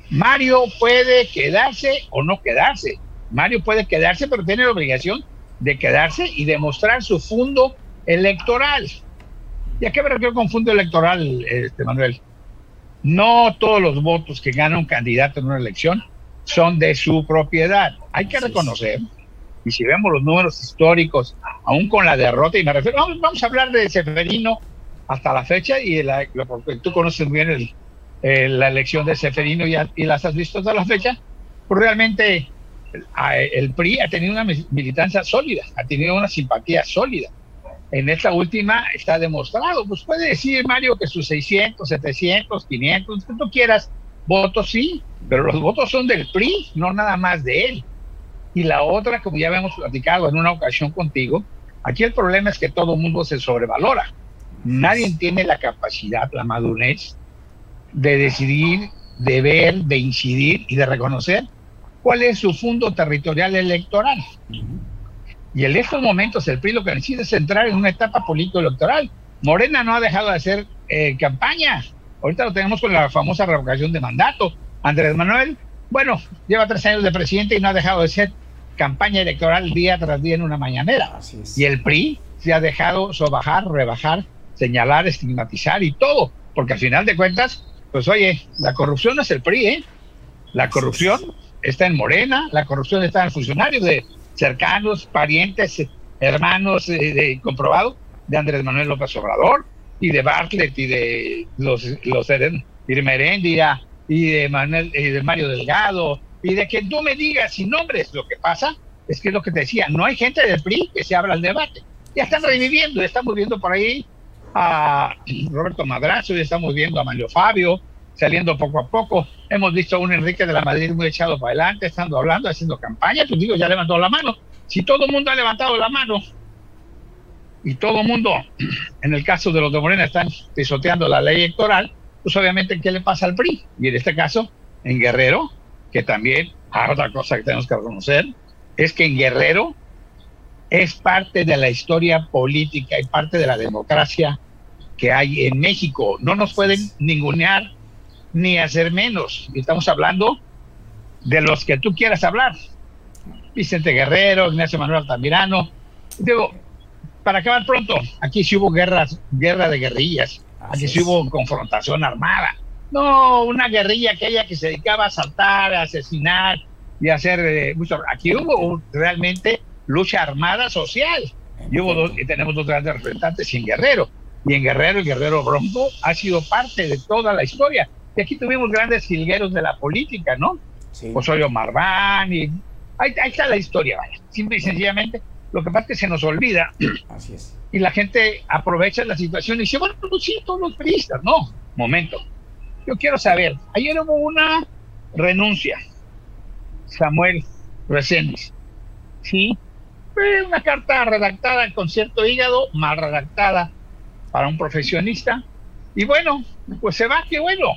Mario puede quedarse o no quedarse. Mario puede quedarse, pero tiene la obligación de quedarse y demostrar su fondo electoral. ¿Y a qué me refiero con fondo electoral, este, Manuel? No todos los votos que gana un candidato en una elección son de su propiedad. Hay que reconocer, y si vemos los números históricos, aún con la derrota, y me refiero, vamos, a hablar de Seferino hasta la fecha, y la, porque tú conoces bien la elección de Seferino y, y, las has visto hasta la fecha, pues realmente el PRI ha tenido una militancia sólida, ha tenido una simpatía sólida en esta última está demostrado. Pues puede decir Mario que sus 600, 700, 500, que tú quieras, votos sí, pero los votos son del PRI, no nada más de él. Y la otra, como ya habíamos platicado en una ocasión contigo, aquí el problema es que todo el mundo se sobrevalora. Nadie tiene la capacidad, la madurez de decidir, de ver, de incidir y de reconocer cuál es su fondo territorial electoral. Y en estos momentos el PRI lo que necesita es entrar en una etapa político-electoral. Morena no ha dejado de hacer eh, campaña. Ahorita lo tenemos con la famosa revocación de mandato. Andrés Manuel, bueno, lleva tres años de presidente y no ha dejado de hacer campaña electoral día tras día en una mañanera. Y el PRI se ha dejado sobajar, rebajar, señalar, estigmatizar y todo. Porque al final de cuentas, pues oye, la corrupción no es el PRI, ¿eh? La corrupción está en Morena, la corrupción está en funcionarios de cercanos, parientes, hermanos eh, de, comprobado de Andrés Manuel López Obrador y de Bartlett y de los, los y de y de, Manuel, y de Mario Delgado y de que tú me digas sin nombres. Lo que pasa es que es lo que te decía, no hay gente del PRI que se abra al debate. Ya están reviviendo, ya estamos viendo por ahí a Roberto Madrazo, ya estamos viendo a Mario Fabio saliendo poco a poco. Hemos visto a un Enrique de la Madrid muy echado para adelante, estando hablando, haciendo campaña. Pues digo, ya levantó la mano. Si todo el mundo ha levantado la mano y todo el mundo, en el caso de los de Morena, están pisoteando la ley electoral, pues obviamente, ¿qué le pasa al PRI? Y en este caso, en Guerrero, que también, hay otra cosa que tenemos que reconocer, es que en Guerrero es parte de la historia política y parte de la democracia que hay en México. No nos pueden ningunear ni hacer menos. Estamos hablando de los que tú quieras hablar. Vicente Guerrero, Ignacio Manuel Altamirano. Digo, para acabar pronto, aquí sí hubo guerras, guerra de guerrillas, aquí sí hubo confrontación armada. No, una guerrilla aquella que se dedicaba a asaltar, a asesinar y a hacer eh, mucho. Aquí hubo realmente lucha armada social. Y, hubo dos, y tenemos dos grandes representantes en Guerrero. Y en Guerrero, el Guerrero Bronco ha sido parte de toda la historia. Y aquí tuvimos grandes jilgueros de la política, ¿no? Sí. Osorio Marván, y ahí, está la historia, vaya. Simple y sencillamente, lo que pasa es que se nos olvida. Así es. Y la gente aprovecha la situación y dice, bueno, pues sí, todos los periodistas. No, momento. Yo quiero saber, ayer hubo una renuncia, Samuel Reséndiz. Sí, una carta redactada con cierto hígado, mal redactada para un profesionista. Y bueno, pues se va, qué bueno.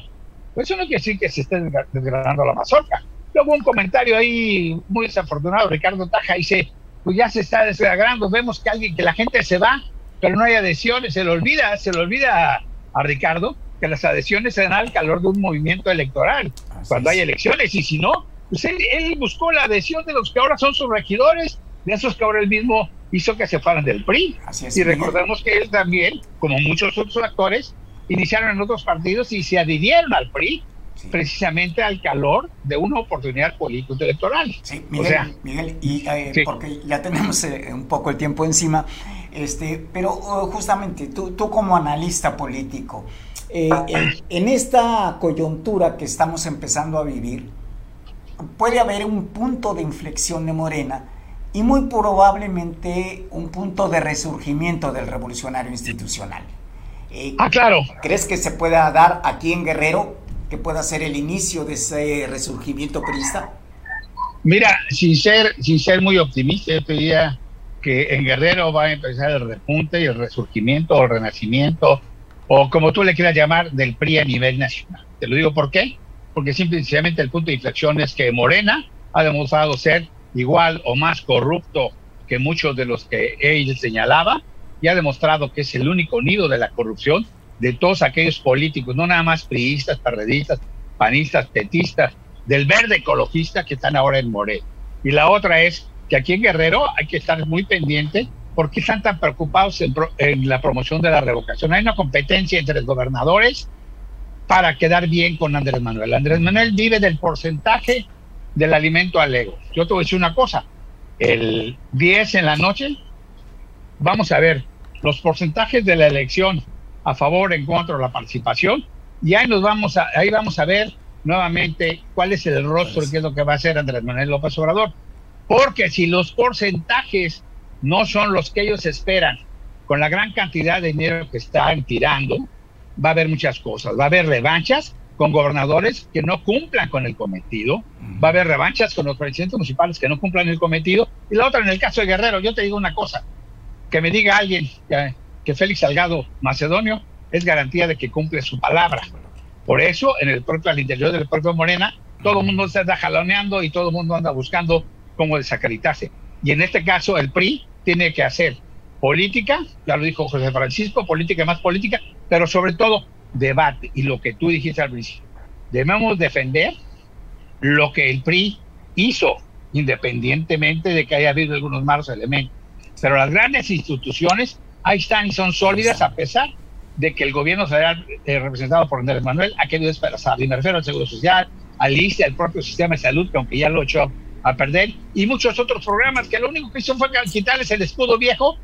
Pues eso no quiere decir que se esté desgranando la mazorca. Luego un comentario ahí muy desafortunado, Ricardo Taja dice, pues ya se está desgranando, vemos que alguien, que la gente se va, pero no hay adhesiones, se le olvida, se le olvida a, Ricardo que las adhesiones se dan al calor de un movimiento electoral, cuando hay elecciones, y si no, pues él, buscó la adhesión de los que ahora son sus regidores, de esos que ahora él mismo hizo que se fueran del PRI. y recordemos que él también, como muchos otros actores, iniciaron en otros partidos y se adhirieron al PRI precisamente al calor de una oportunidad político-electoral. Sí, Miguel, Miguel y eh, porque ya tenemos eh, un poco el tiempo encima, este, pero oh, justamente tú, tú como analista político, eh, en esta coyuntura que estamos empezando a vivir, puede haber un punto de inflexión de Morena y muy probablemente un punto de resurgimiento del revolucionario institucional. Eh, ah, claro. ¿Crees que se pueda dar aquí en Guerrero, que pueda ser el inicio de ese resurgimiento priista? Mira, sin ser, sin ser muy optimista, yo te diría que en Guerrero va a empezar el repunte y el resurgimiento o el renacimiento, o como tú le quieras llamar, del PRI a nivel nacional. Te lo digo por qué, porque simplemente el punto de inflexión es que Morena ha demostrado ser igual o más corrupto que muchos de los que él señalaba y ha demostrado que es el único nido de la corrupción de todos aquellos políticos, no nada más priistas, parredistas, panistas, petistas, del verde ecologista que están ahora en Morel. Y la otra es que aquí en Guerrero hay que estar muy pendiente porque están tan preocupados en, en, la promoción de la revocación. Hay una competencia entre los gobernadores para quedar bien con Andrés Manuel. Andrés Manuel vive del porcentaje del alimento al ego. Yo te voy a decir una cosa, el 10 en la noche, vamos a ver los porcentajes de la elección a favor, en contra la participación, y ahí nos vamos a, ahí vamos a ver nuevamente cuál es el rostro y qué es lo que va a hacer Andrés Manuel López Obrador. Porque si los porcentajes no son los que ellos esperan, con la gran cantidad de dinero que están tirando, va a haber muchas cosas. Va a haber revanchas con gobernadores que no cumplan con el cometido, va a haber revanchas con los presidentes municipales que no cumplan el cometido, y la otra en el caso de Guerrero, yo te digo una cosa, que me diga alguien que, Félix Salgado Macedonio es garantía de que cumple su palabra. Por eso, en el propio, al interior del propio Morena, todo el mundo se anda jaloneando y todo el mundo anda buscando cómo desacreditarse. Y en este caso, el PRI tiene que hacer política, ya lo dijo José Francisco, política más política, pero sobre todo debate. Y lo que tú dijiste al principio, debemos defender lo que el PRI hizo, independientemente de que haya habido algunos malos elementos. Pero las grandes instituciones ahí están y son sólidas a pesar de que el gobierno federal eh, representado por Andrés Manuel ha querido desplazar. Y me refiero al Seguro Social, al ISTE, al propio sistema de salud, que aunque ya lo echó a perder, y muchos otros programas que lo único que hizo fue quitarles el escudo viejo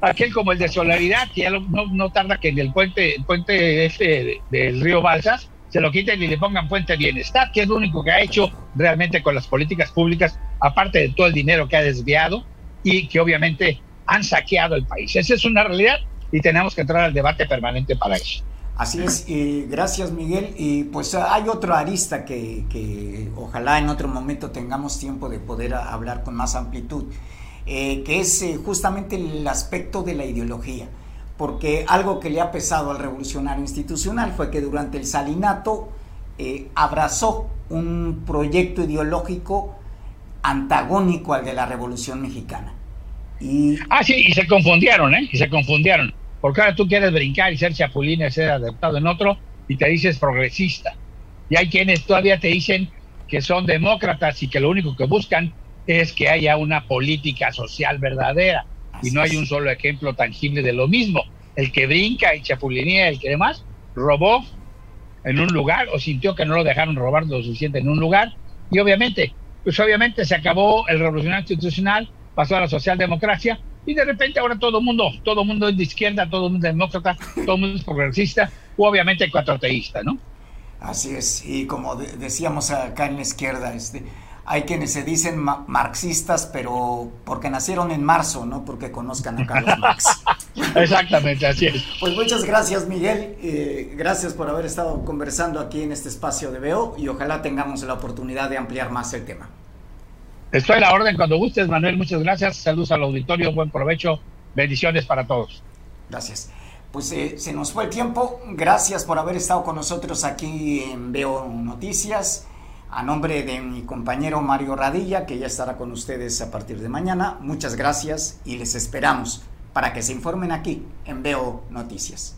aquel como el de Solaridad, que ya no, no, tarda que en el puente, el puente este del río Balsas se lo quiten y le pongan puente bienestar, que es lo único que ha hecho realmente con las políticas públicas, aparte de todo el dinero que ha desviado y que obviamente han saqueado el país. Esa es una realidad y tenemos que entrar al debate permanente para eso. Así es, gracias Miguel. Y pues hay otro arista que, que ojalá en otro momento tengamos tiempo de poder hablar con más amplitud eh, que es eh, justamente el aspecto de la ideología, porque algo que le ha pesado al revolucionario institucional fue que durante el salinato eh, abrazó un proyecto ideológico antagónico al de la revolución mexicana. Y... Ah, sí, y se confundieron, ¿eh? Y se confundieron. Porque ahora tú quieres brincar y ser chapulín y ser adaptado en otro y te dices progresista. Y hay quienes todavía te dicen que son demócratas y que lo único que buscan es que haya una política social verdadera y no hay un solo ejemplo tangible de lo mismo. El que brinca y chapulinea, el que demás, robó en un lugar o sintió que no lo dejaron robar lo suficiente en un lugar y obviamente, pues obviamente se acabó el revolucionario institucional, pasó a la socialdemocracia y de repente ahora todo el mundo, todo el mundo es de izquierda, todo el mundo es demócrata, todo el mundo es progresista o obviamente cuatroteísta, ¿no? Así es, y como decíamos acá en la izquierda, este, hay quienes se dicen marxistas, pero porque nacieron en marzo, no porque conozcan a Carlos Marx. Exactamente, así es. Pues muchas gracias, Miguel. Eh, gracias por haber estado conversando aquí en este espacio de Veo y ojalá tengamos la oportunidad de ampliar más el tema. Estoy a la orden cuando gustes, Manuel. Muchas gracias. Saludos al auditorio. Buen provecho. Bendiciones para todos. Gracias. Pues eh, se nos fue el tiempo. Gracias por haber estado con nosotros aquí en Veo Noticias. A nombre de mi compañero Mario Radilla, que ya estará con ustedes a partir de mañana, muchas gracias y les esperamos para que se informen aquí en Veo Noticias.